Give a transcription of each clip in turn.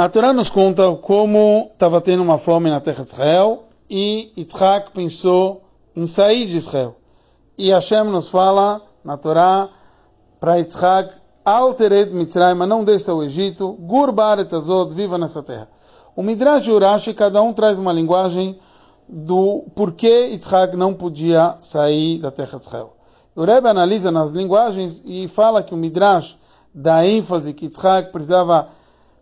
A Torá nos conta como estava tendo uma fome na terra de Israel e Yitzhak pensou em sair de Israel. E Hashem nos fala na Torá para Yitzhak, Altered Mitzrayim, não desça ao Egito, Gur Baretz Azot, viva nessa terra. O Midrash e Urashi, cada um traz uma linguagem do porquê Yitzhak não podia sair da terra de Israel. O Rebbe analisa nas linguagens e fala que o Midrash dá ênfase que Yitzhak precisava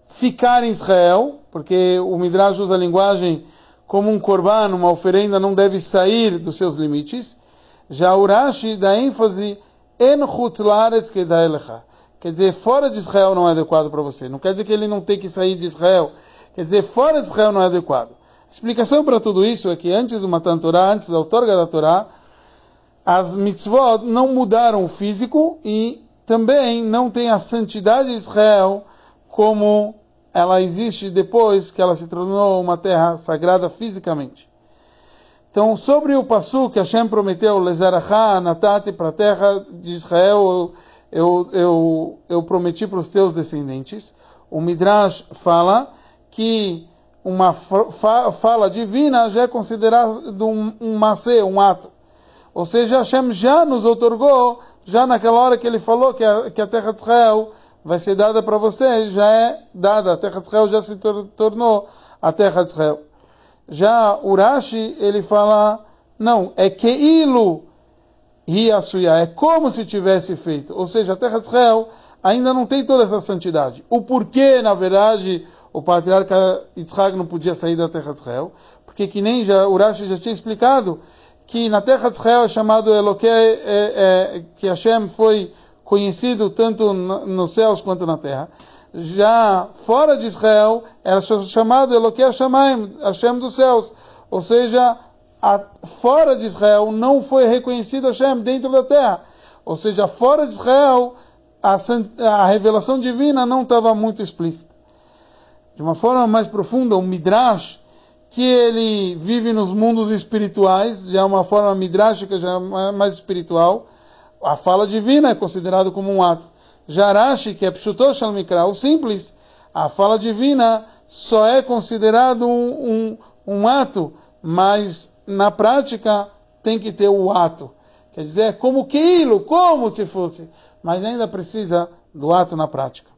ficar em Israel, porque o Midrash usa a linguagem como um korban, uma oferenda, não deve sair dos seus limites. Já Urashi dá ênfase en chutzlaretz kedaelecha. Quer dizer, fora de Israel não é adequado para você. Não quer dizer que ele não tem que sair de Israel. Quer dizer, fora de Israel não é adequado. A explicação para tudo isso é que antes do Matan Torah, antes da outorga da Torá, as mitzvot não mudaram o físico e também não tem a santidade de Israel como ela existe depois que ela se tornou uma terra sagrada fisicamente. Então, sobre o passo que Hashem prometeu, Lezarachá, Natati, para a terra de Israel, eu, eu, eu prometi para os teus descendentes, o Midrash fala que uma fala divina já é considerado um, um macê, um ato. Ou seja, Hashem já nos otorgou, já naquela hora que ele falou que a, que a terra de Israel vai ser dada para você, já é dada. A terra de Israel já se tornou a terra de Israel. Já Urashi, ele fala, não, é Keilu Riasuya, é como se tivesse feito. Ou seja, a terra de Israel ainda não tem toda essa santidade. O porquê, na verdade, o patriarca Yitzhak não podia sair da terra de Israel? Porque que nem já, Urashi já tinha explicado, que na terra de Israel é chamado Eloque, é, é, que Hashem foi conhecido tanto nos céus quanto na terra. Já fora de Israel, era chamado Eloque Hashem, Hashem dos céus. Ou seja, a, fora de Israel não foi reconhecido Hashem dentro da terra. Ou seja, fora de Israel, a, a revelação divina não estava muito explícita. De uma forma mais profunda, o Midrash, que ele vive nos mundos espirituais, já é uma forma midrashica, já é mais espiritual, a fala divina é considerado como um ato. Jarashi, que é Pshuto Shalmikra, o simples, a fala divina só é considerado um, um, um ato, mas na prática tem que ter o ato. Quer dizer, como quilo, como se fosse, mas ainda precisa do ato na prática.